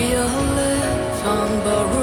We all live on borrowed.